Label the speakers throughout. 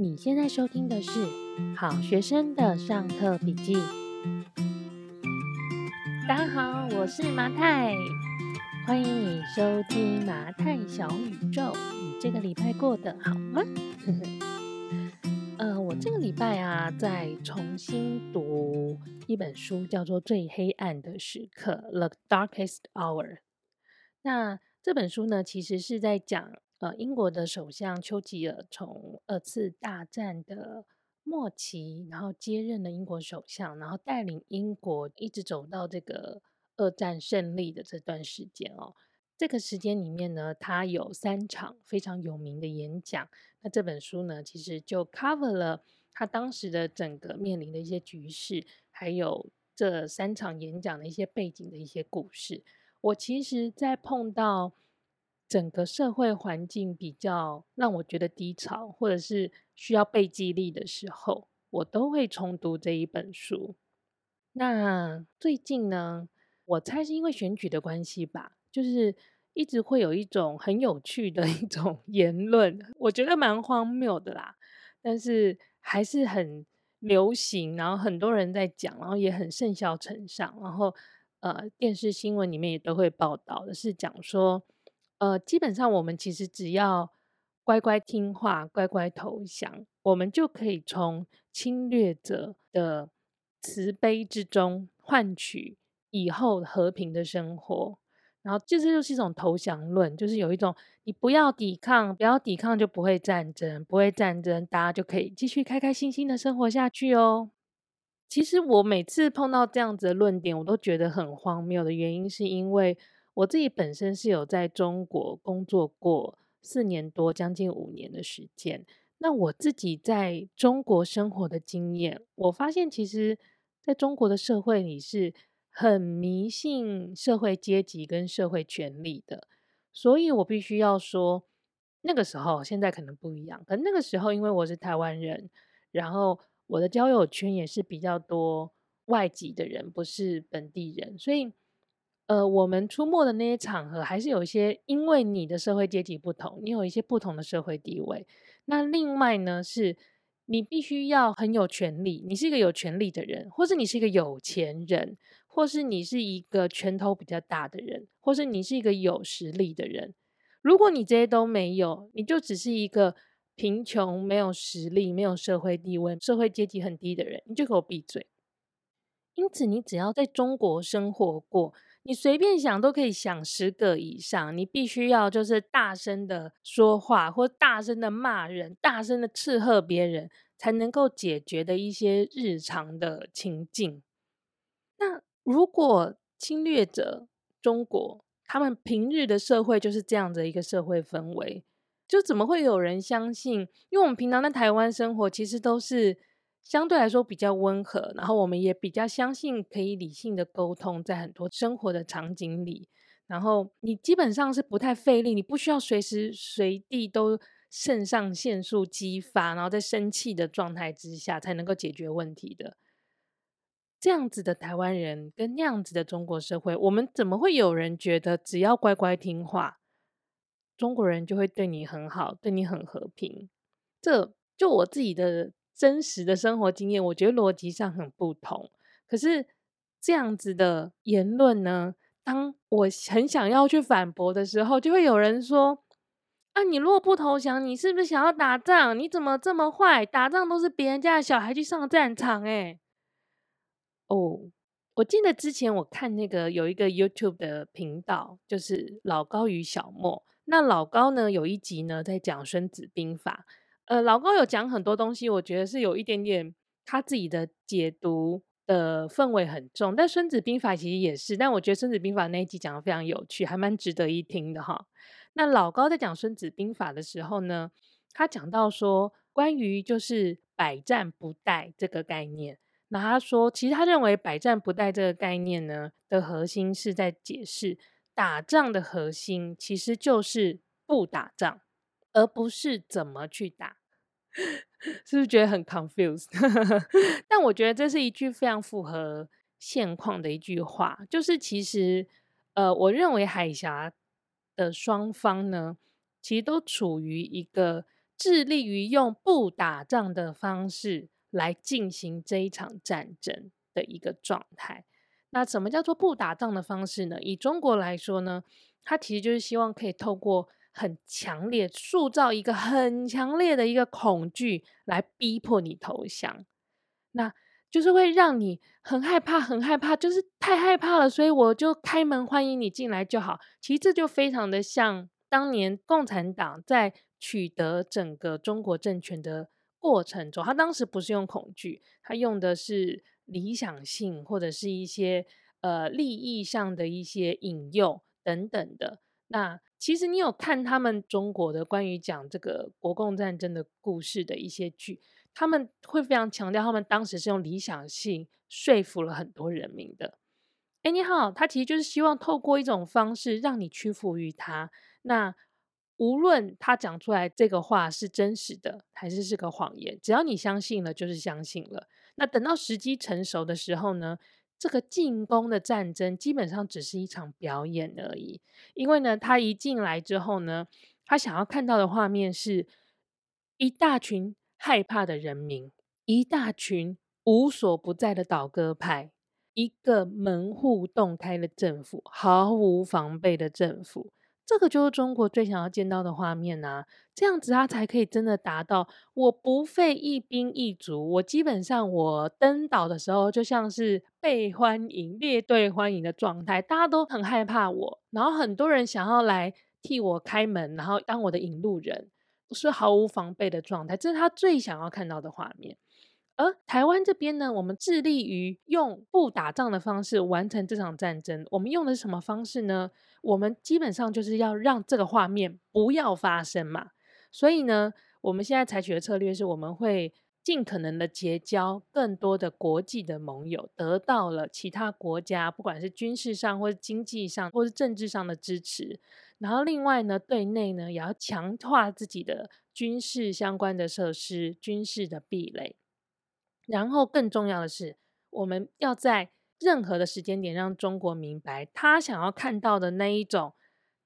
Speaker 1: 你现在收听的是好学生的上课笔记。大家好，我是麻太，欢迎你收听麻太小宇宙。你这个礼拜过得好吗？呃，我这个礼拜啊，在重新读一本书，叫做《最黑暗的时刻》（The Darkest Hour）。那这本书呢，其实是在讲。呃，英国的首相丘吉尔从二次大战的末期，然后接任了英国首相，然后带领英国一直走到这个二战胜利的这段时间哦。这个时间里面呢，他有三场非常有名的演讲。那这本书呢，其实就 cover 了他当时的整个面临的一些局势，还有这三场演讲的一些背景的一些故事。我其实，在碰到整个社会环境比较让我觉得低潮，或者是需要被激励的时候，我都会重读这一本书。那最近呢，我猜是因为选举的关系吧，就是一直会有一种很有趣的一种 言论，我觉得蛮荒谬的啦，但是还是很流行，然后很多人在讲，然后也很甚嚣尘上，然后呃，电视新闻里面也都会报道的，是讲说。呃，基本上我们其实只要乖乖听话、乖乖投降，我们就可以从侵略者的慈悲之中换取以后和平的生活。然后，这就是一种投降论，就是有一种你不要抵抗，不要抵抗就不会战争，不会战争，大家就可以继续开开心心的生活下去哦。其实我每次碰到这样子的论点，我都觉得很荒谬的原因，是因为。我自己本身是有在中国工作过四年多，将近五年的时间。那我自己在中国生活的经验，我发现其实在中国的社会里是很迷信社会阶级跟社会权力的。所以我必须要说，那个时候现在可能不一样，可那个时候因为我是台湾人，然后我的交友圈也是比较多外籍的人，不是本地人，所以。呃，我们出没的那些场合，还是有一些，因为你的社会阶级不同，你有一些不同的社会地位。那另外呢，是你必须要很有权力，你是一个有权力的人，或是你是一个有钱人，或是你是一个拳头比较大的人，或是你是一个有实力的人。如果你这些都没有，你就只是一个贫穷、没有实力、没有社会地位、社会阶级很低的人，你就给我闭嘴。因此，你只要在中国生活过。你随便想都可以想十个以上，你必须要就是大声的说话，或大声的骂人，大声的斥喝别人，才能够解决的一些日常的情境。那如果侵略者中国，他们平日的社会就是这样的一个社会氛围，就怎么会有人相信？因为我们平常在台湾生活，其实都是。相对来说比较温和，然后我们也比较相信可以理性的沟通，在很多生活的场景里，然后你基本上是不太费力，你不需要随时随地都肾上腺素激发，然后在生气的状态之下才能够解决问题的。这样子的台湾人跟那样子的中国社会，我们怎么会有人觉得只要乖乖听话，中国人就会对你很好，对你很和平？这就我自己的。真实的生活经验，我觉得逻辑上很不同。可是这样子的言论呢，当我很想要去反驳的时候，就会有人说：“啊，你如果不投降，你是不是想要打仗？你怎么这么坏？打仗都是别人家的小孩去上战场。”哎，哦，我记得之前我看那个有一个 YouTube 的频道，就是老高与小莫。那老高呢，有一集呢在讲《孙子兵法》。呃，老高有讲很多东西，我觉得是有一点点他自己的解读的氛围很重。但《孙子兵法》其实也是，但我觉得《孙子兵法》那一集讲的非常有趣，还蛮值得一听的哈。那老高在讲《孙子兵法》的时候呢，他讲到说关于就是百战不殆这个概念，那他说其实他认为百战不殆这个概念呢的核心是在解释打仗的核心其实就是不打仗，而不是怎么去打。是不是觉得很 confused？但我觉得这是一句非常符合现况的一句话，就是其实，呃，我认为海峡的双方呢，其实都处于一个致力于用不打仗的方式来进行这一场战争的一个状态。那什么叫做不打仗的方式呢？以中国来说呢，它其实就是希望可以透过很强烈塑造一个很强烈的一个恐惧，来逼迫你投降。那就是会让你很害怕，很害怕，就是太害怕了，所以我就开门欢迎你进来就好。其实这就非常的像当年共产党在取得整个中国政权的过程中，他当时不是用恐惧，他用的是理想性或者是一些呃利益上的一些引诱等等的。那其实你有看他们中国的关于讲这个国共战争的故事的一些剧。他们会非常强调，他们当时是用理想性说服了很多人民的。哎，你好，他其实就是希望透过一种方式让你屈服于他。那无论他讲出来这个话是真实的还是是个谎言，只要你相信了，就是相信了。那等到时机成熟的时候呢，这个进攻的战争基本上只是一场表演而已。因为呢，他一进来之后呢，他想要看到的画面是一大群。害怕的人民，一大群无所不在的倒戈派，一个门户洞开的政府，毫无防备的政府，这个就是中国最想要见到的画面啊！这样子，他才可以真的达到我不费一兵一卒，我基本上我登岛的时候，就像是被欢迎、列队欢迎的状态，大家都很害怕我，然后很多人想要来替我开门，然后当我的引路人。是毫无防备的状态，这是他最想要看到的画面。而台湾这边呢，我们致力于用不打仗的方式完成这场战争。我们用的是什么方式呢？我们基本上就是要让这个画面不要发生嘛。所以呢，我们现在采取的策略是，我们会尽可能的结交更多的国际的盟友，得到了其他国家不管是军事上或是经济上或是政治上的支持。然后另外呢，对内呢也要强化自己的军事相关的设施、军事的壁垒。然后更重要的是，我们要在任何的时间点让中国明白，他想要看到的那一种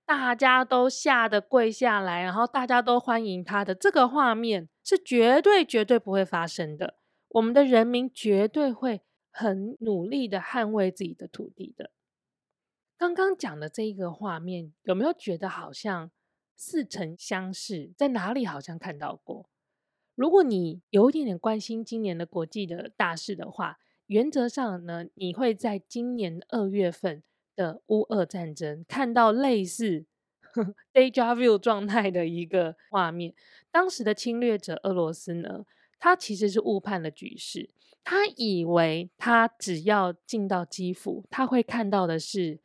Speaker 1: 大家都吓得跪下来，然后大家都欢迎他的这个画面，是绝对绝对不会发生的。我们的人民绝对会很努力的捍卫自己的土地的。刚刚讲的这一个画面，有没有觉得好像似曾相识？在哪里好像看到过？如果你有一点点关心今年的国际的大事的话，原则上呢，你会在今年二月份的乌俄战争看到类似 deja vu 状态的一个画面。当时的侵略者俄罗斯呢，他其实是误判了局势，他以为他只要进到基辅，他会看到的是。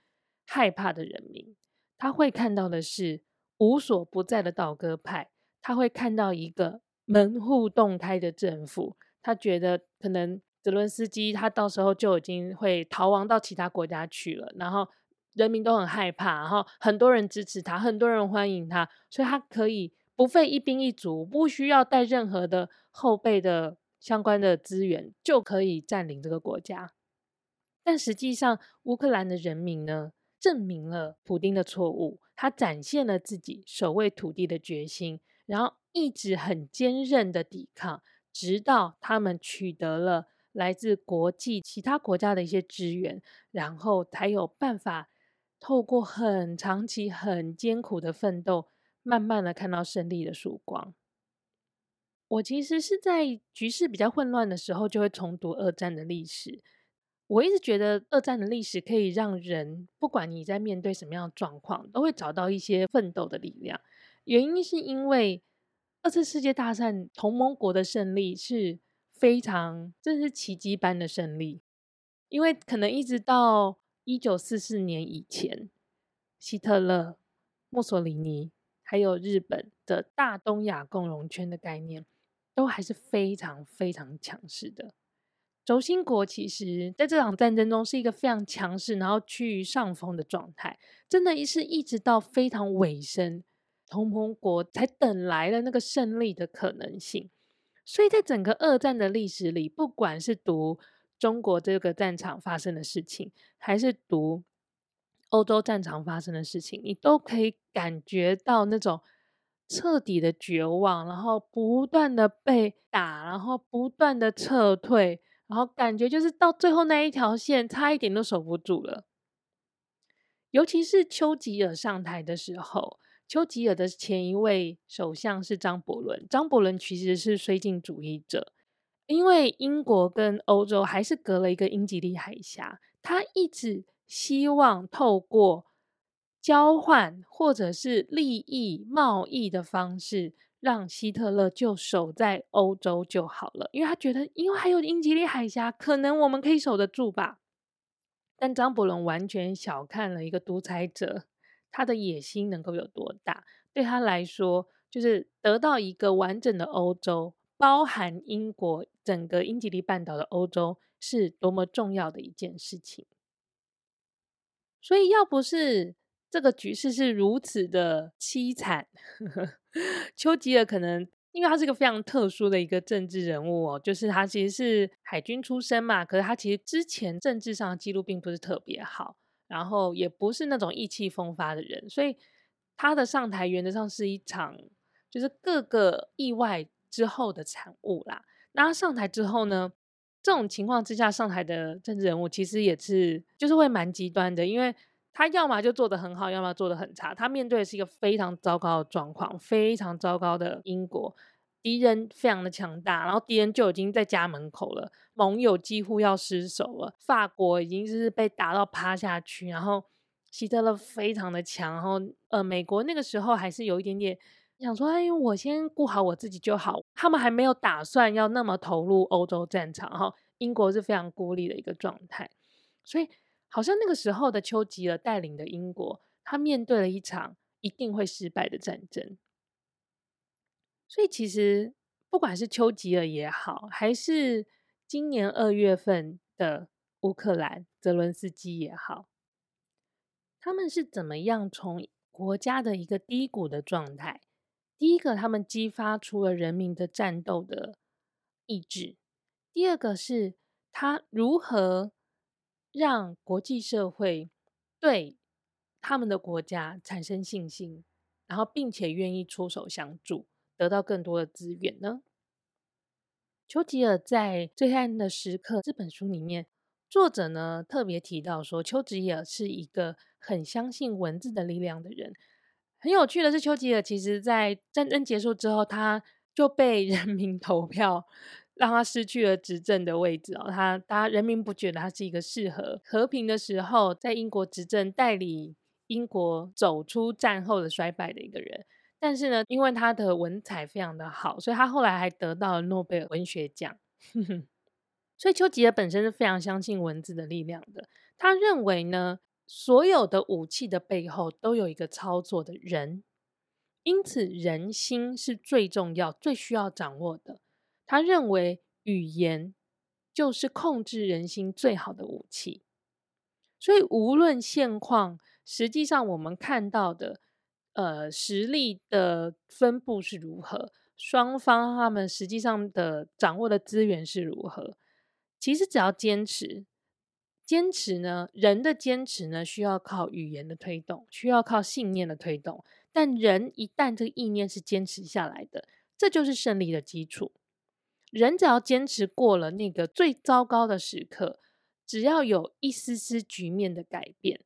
Speaker 1: 害怕的人民，他会看到的是无所不在的倒戈派，他会看到一个门户洞开的政府。他觉得可能泽伦斯基他到时候就已经会逃亡到其他国家去了，然后人民都很害怕，然后很多人支持他，很多人欢迎他，所以他可以不费一兵一卒，不需要带任何的后备的相关的资源，就可以占领这个国家。但实际上，乌克兰的人民呢？证明了普丁的错误，他展现了自己守卫土地的决心，然后一直很坚韧的抵抗，直到他们取得了来自国际其他国家的一些支援，然后才有办法透过很长期、很艰苦的奋斗，慢慢的看到胜利的曙光。我其实是在局势比较混乱的时候，就会重读二战的历史。我一直觉得二战的历史可以让人，不管你在面对什么样的状况，都会找到一些奋斗的力量。原因是因为二次世界大战同盟国的胜利是非常，这是奇迹般的胜利。因为可能一直到一九四四年以前，希特勒、墨索里尼还有日本的大东亚共荣圈的概念，都还是非常非常强势的。轴心国其实在这场战争中是一个非常强势，然后趋于上风的状态。真的是一直到非常尾声，同盟国才等来了那个胜利的可能性。所以在整个二战的历史里，不管是读中国这个战场发生的事情，还是读欧洲战场发生的事情，你都可以感觉到那种彻底的绝望，然后不断的被打，然后不断的撤退，然后感觉就是到最后那一条线，差一点都守不住了。尤其是丘吉尔上台的时候，丘吉尔的前一位首相是张伯伦，张伯伦其实是绥靖主义者，因为英国跟欧洲还是隔了一个英吉利海峡，他一直希望透过交换或者是利益贸易的方式，让希特勒就守在欧洲就好了，因为他觉得，因为还有英吉利海峡，可能我们可以守得住吧。但张伯伦完全小看了一个独裁者，他的野心能够有多大？对他来说，就是得到一个完整的欧洲，包含英国整个英吉利半岛的欧洲，是多么重要的一件事情。所以，要不是这个局势是如此的凄惨，呵呵，丘吉尔可能。因为他是一个非常特殊的一个政治人物哦，就是他其实是海军出身嘛，可是他其实之前政治上的记录并不是特别好，然后也不是那种意气风发的人，所以他的上台原则上是一场就是各个意外之后的产物啦。那他上台之后呢，这种情况之下上台的政治人物其实也是就是会蛮极端的，因为。他要么就做得很好，要么做得很差。他面对的是一个非常糟糕的状况，非常糟糕的英国，敌人非常的强大，然后敌人就已经在家门口了，盟友几乎要失守了。法国已经是被打到趴下去，然后希特勒非常的强，然后呃，美国那个时候还是有一点点想说，哎，我先顾好我自己就好。他们还没有打算要那么投入欧洲战场，哈，英国是非常孤立的一个状态，所以。好像那个时候的丘吉尔带领的英国，他面对了一场一定会失败的战争。所以其实不管是丘吉尔也好，还是今年二月份的乌克兰泽伦斯基也好，他们是怎么样从国家的一个低谷的状态？第一个，他们激发出了人民的战斗的意志；第二个是他如何。让国际社会对他们的国家产生信心，然后并且愿意出手相助，得到更多的资源呢？丘吉尔在《最黑暗的时刻》这本书里面，作者呢特别提到说，丘吉尔是一个很相信文字的力量的人。很有趣的是，丘吉尔其实在战争结束之后，他就被 人民投票。让他失去了执政的位置哦，他他人民不觉得他是一个适合和平的时候在英国执政、带领英国走出战后的衰败的一个人。但是呢，因为他的文采非常的好，所以他后来还得到了诺贝尔文学奖。所以丘吉尔本身是非常相信文字的力量的。他认为呢，所有的武器的背后都有一个操作的人，因此人心是最重要、最需要掌握的。他认为语言就是控制人心最好的武器，所以无论现况，实际上我们看到的，呃，实力的分布是如何，双方他们实际上的掌握的资源是如何，其实只要坚持，坚持呢，人的坚持呢，需要靠语言的推动，需要靠信念的推动，但人一旦这个意念是坚持下来的，这就是胜利的基础。人只要坚持过了那个最糟糕的时刻，只要有一丝丝局面的改变，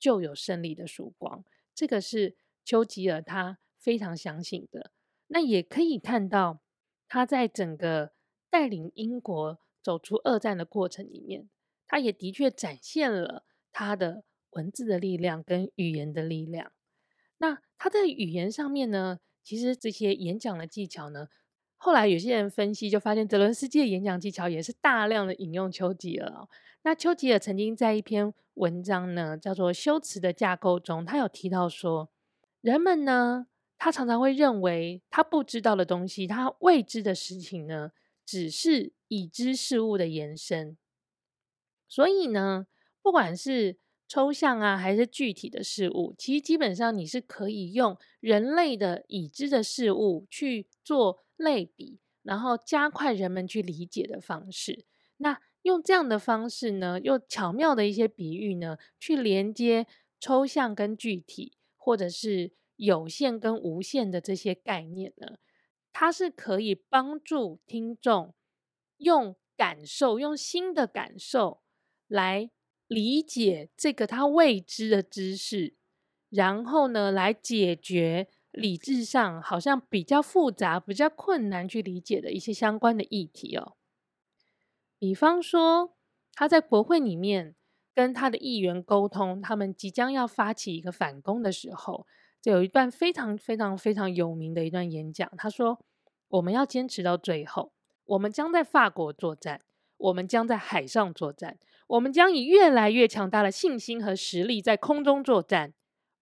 Speaker 1: 就有胜利的曙光。这个是丘吉尔他非常相信的。那也可以看到他在整个带领英国走出二战的过程里面，他也的确展现了他的文字的力量跟语言的力量。那他在语言上面呢，其实这些演讲的技巧呢。后来有些人分析，就发现泽伦斯基的演讲技巧也是大量的引用丘吉尔哦。那丘吉尔曾经在一篇文章呢，叫做《修辞的架构》中，他有提到说，人们呢，他常常会认为他不知道的东西，他未知的事情呢，只是已知事物的延伸。所以呢，不管是抽象啊，还是具体的事物，其实基本上你是可以用人类的已知的事物去做。类比，然后加快人们去理解的方式。那用这样的方式呢，用巧妙的一些比喻呢，去连接抽象跟具体，或者是有限跟无限的这些概念呢，它是可以帮助听众用感受、用新的感受来理解这个他未知的知识，然后呢，来解决理智上好像比较复杂、比较困难去理解的一些相关的议题哦。比方说，他在国会里面跟他的议员沟通，他们即将要发起一个反攻的时候。就有一段非常非常非常有名的一段演讲，他说：“我们要坚持到最后，我们将在法国作战，我们将在海上作战，我们将以越来越强大的信心和实力在空中作战，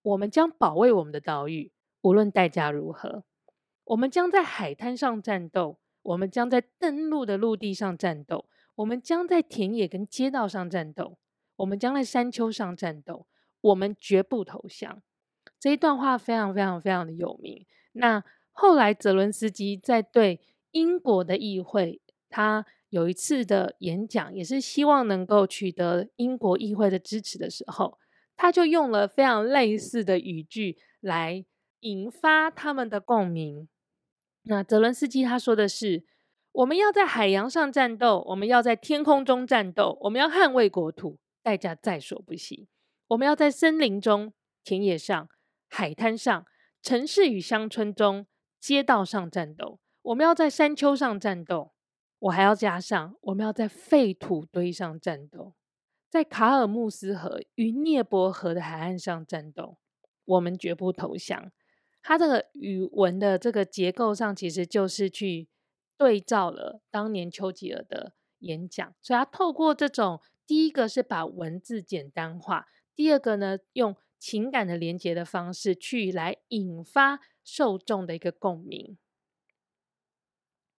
Speaker 1: 我们将保卫我们的岛屿，无论代价如何。我们将在海滩上战斗，我们将在登陆的陆地上战斗，我们将在田野跟街道上战斗，我们将在山丘上战斗，我们绝不投降。”这一段话非常非常非常的有名。那后来泽伦斯基在对英国的议会，他有一次的演讲，也是希望能够取得英国议会的支持的时候，他就用了非常类似的语句来引发他们的共鸣。那泽伦斯基他说的是：“我们要在海洋上战斗，我们要在天空中战斗，我们要捍卫国土，代价在所不惜。我们要在森林中、田野上。”海滩上、城市与乡村中、街道上战斗，我们要在山丘上战斗。我还要加上，我们要在废土堆上战斗，在卡尔穆斯河与涅伯河的海岸上战斗。我们绝不投降。他这个语文的这个结构上，其实就是去对照了当年丘吉尔的演讲，所以他透过这种，第一个是把文字简单化，第二个呢用。情感的连接的方式，去来引发受众的一个共鸣。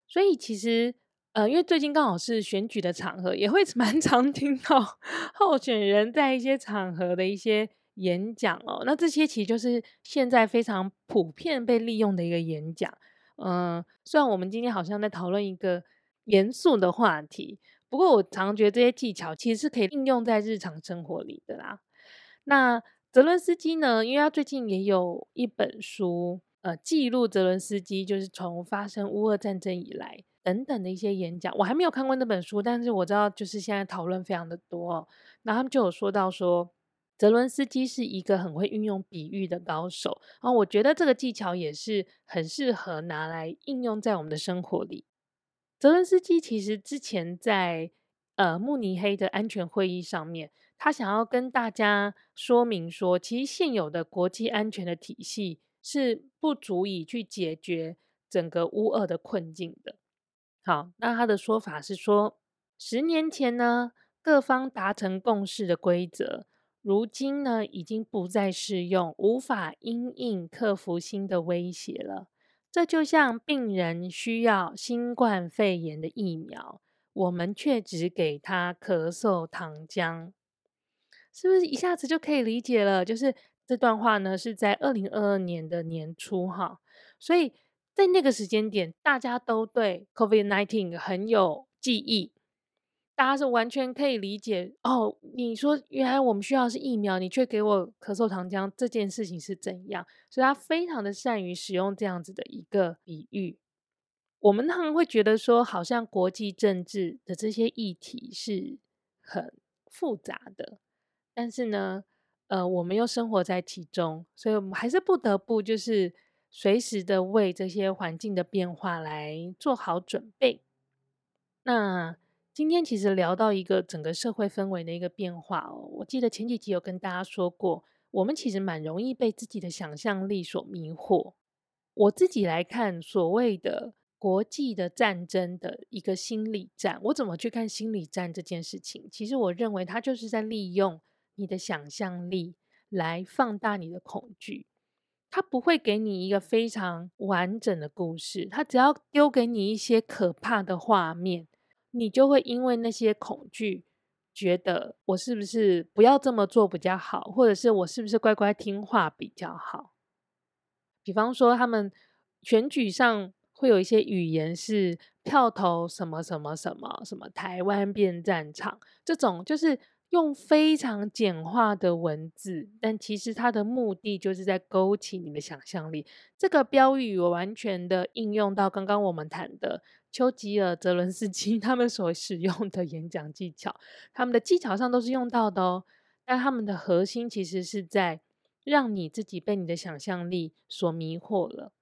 Speaker 1: 所以其实，呃，因为最近刚好是选举的场合，也会 蛮常听到候选人在一些场合的一些演讲哦。那这些其实就是现在非常普遍被利用的一个演讲。嗯、呃，虽然我们今天好像在讨论一个严肃的话题，不过我常觉得这些技巧其实是可以应用在日常生活里的啦。那泽伦斯基呢，因为他最近也有一本书，呃，记录泽伦斯基就是从发生乌俄战争以来等等的一些演讲。我还没有看过那本书，但是我知道就是现在讨论非常的多哦。然后他们就有说到说，泽伦斯基是一个很会运用比喻的高手。然后我觉得这个技巧也是很适合拿来应用在我们的生活里。泽伦斯基其实之前在呃慕尼黑的安全会议上面。他想要跟大家说明说，其实现有的国际安全的体系是不足以去解决整个乌俄的困境的。好，那他的说法是说，十年前呢，各方达成共识的规则，如今呢，已经不再适用，无法因应克服新的威胁了。这就像病人需要新冠肺炎的疫苗，我们却只给他咳嗽糖浆。是不是一下子就可以理解了？就是这段话呢，是在二零二二年的年初哈，所以在那个时间点，大家都对 COVID-19 很有记忆，大家是完全可以理解哦。你说原来我们需要是疫苗，你却给我咳嗽糖浆，这件事情是怎样？所以他非常的善于使用这样子的一个比喻。我们常会觉得说，好像国际政治的这些议题是很复杂的。但是呢，呃，我们又生活在其中，所以我们还是不得不就是随时的为这些环境的变化来做好准备。那今天其实聊到一个整个社会氛围的一个变化哦，我记得前几集有跟大家说过，我们其实蛮容易被自己的想象力所迷惑。我自己来看所谓的国际的战争的一个心理战，我怎么去看心理战这件事情？其实我认为它就是在利用。你的想象力来放大你的恐惧，他不会给你一个非常完整的故事，他只要丢给你一些可怕的画面，你就会因为那些恐惧，觉得我是不是不要这么做比较好，或者是我是不是乖乖听话比较好？比方说，他们选举上会有一些语言是票投什么什么什么什么，台湾变战场这种，就是。用非常简化的文字，但其实它的目的就是在勾起你的想象力。这个标语完全的应用到刚刚我们谈的丘吉尔、泽伦斯基 他们所使用的演讲技巧，他们的技巧上都是用到的哦。但他们的核心其实是在让你自己被你的想象力所迷惑了。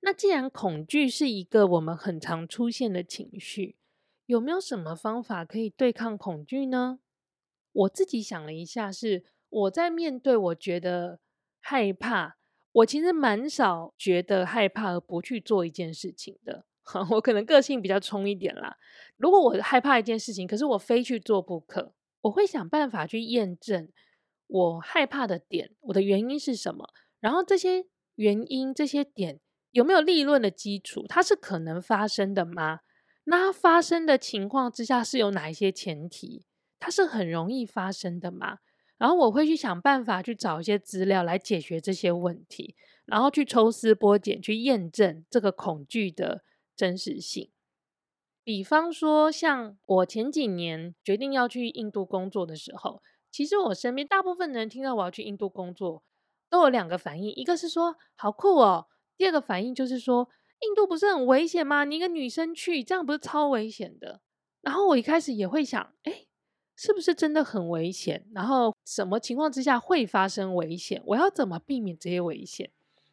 Speaker 1: 那既然恐惧是一个我们很常出现的情绪，有没有什么方法可以对抗恐惧呢？我自己想了一下是，是我在面对我觉得害怕，我其实蛮少觉得害怕而不去做一件事情的。我可能个性比较冲一点啦。如果我害怕一件事情，可是我非去做不可，我会想办法去验证我害怕的点，我的原因是什么，然后这些原因、这些点有没有理论的基础，它是可能发生的吗？那发生的情况之下是有哪一些前提？它是很容易发生的吗？然后我会去想办法去找一些资料来解决这些问题，然后去抽丝剥茧去验证这个恐惧的真实性。比方说，像我前几年决定要去印度工作的时候，其实我身边大部分人听到我要去印度工作，都有两个反应，一个是说好酷哦，第二个反应就是说。印度不是很危险吗？你一个女生去，这样不是超危险的？然后我一开始也会想，哎，是不是真的很危险？然后什么情况之下会发生危险？我要怎么避免这些危险？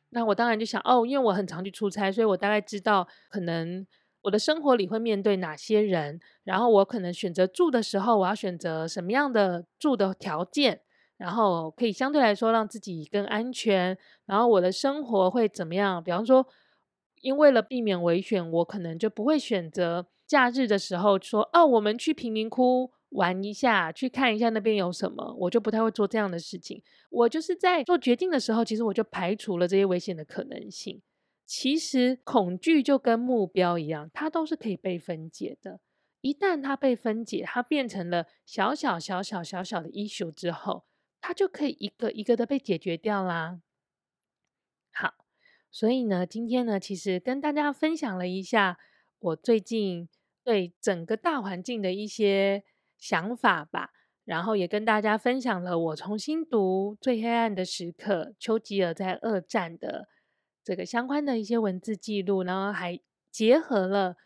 Speaker 1: 那我当然就想，哦，因为我很常去出差，所以我大概知道可能我的生活里会面对哪些人，然后我可能选择住的时候，我要选择什么样的住的条件，然后可以相对来说让自己更安全。然后我的生活会怎么样？比方说。因为了避免危险，我可能就不会选择假日的时候说哦，我们去贫民窟玩一下，去看一下那边有什么。我就不太会做这样的事情。我就是在做决定的时候，其实我就排除了这些危险的可能性。其实恐惧就跟目标一样，它都是可以被分解的。一旦它被分解，它变成了小小小小小小的 issue 之后，它就可以一个一个的被解决掉啦。好。所以呢，今天呢，其实跟大家分享了一下我最近对整个大环境的一些想法吧，然后也跟大家分享了我重新读《最黑暗的时刻》丘吉尔在二战的这个相关的一些文字记录，然后还结合了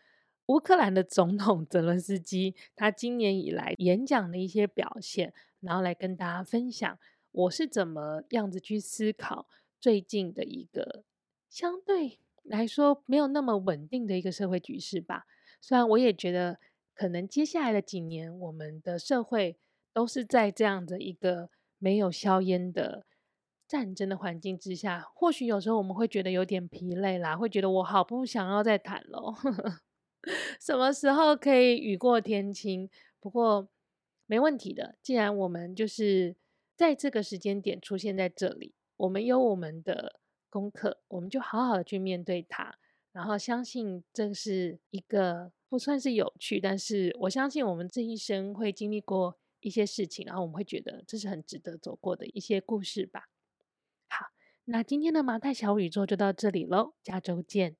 Speaker 1: 乌克兰的总统泽伦斯基他今年以来演讲的一些表现，然后来跟大家分享我是怎么样子去思考最近的一个。相对来说，没有那么稳定的一个社会局势吧。虽然我也觉得，可能接下来的几年，我们的社会都是在这样的一个没有硝烟的战争的环境之下。或许有时候我们会觉得有点疲累啦，会觉得我好不想要再谈了。什么时候可以雨过天晴？不过没问题的，既然我们就是在这个时间点出现在这里，我们有我们的。功课，我们就好好的去面对它，然后相信这是一个不算是有趣，但是我相信我们这一生会经历过一些事情，然后我们会觉得这是很值得走过的一些故事吧。好，那今天的麻袋小宇宙就到这里喽，下周见。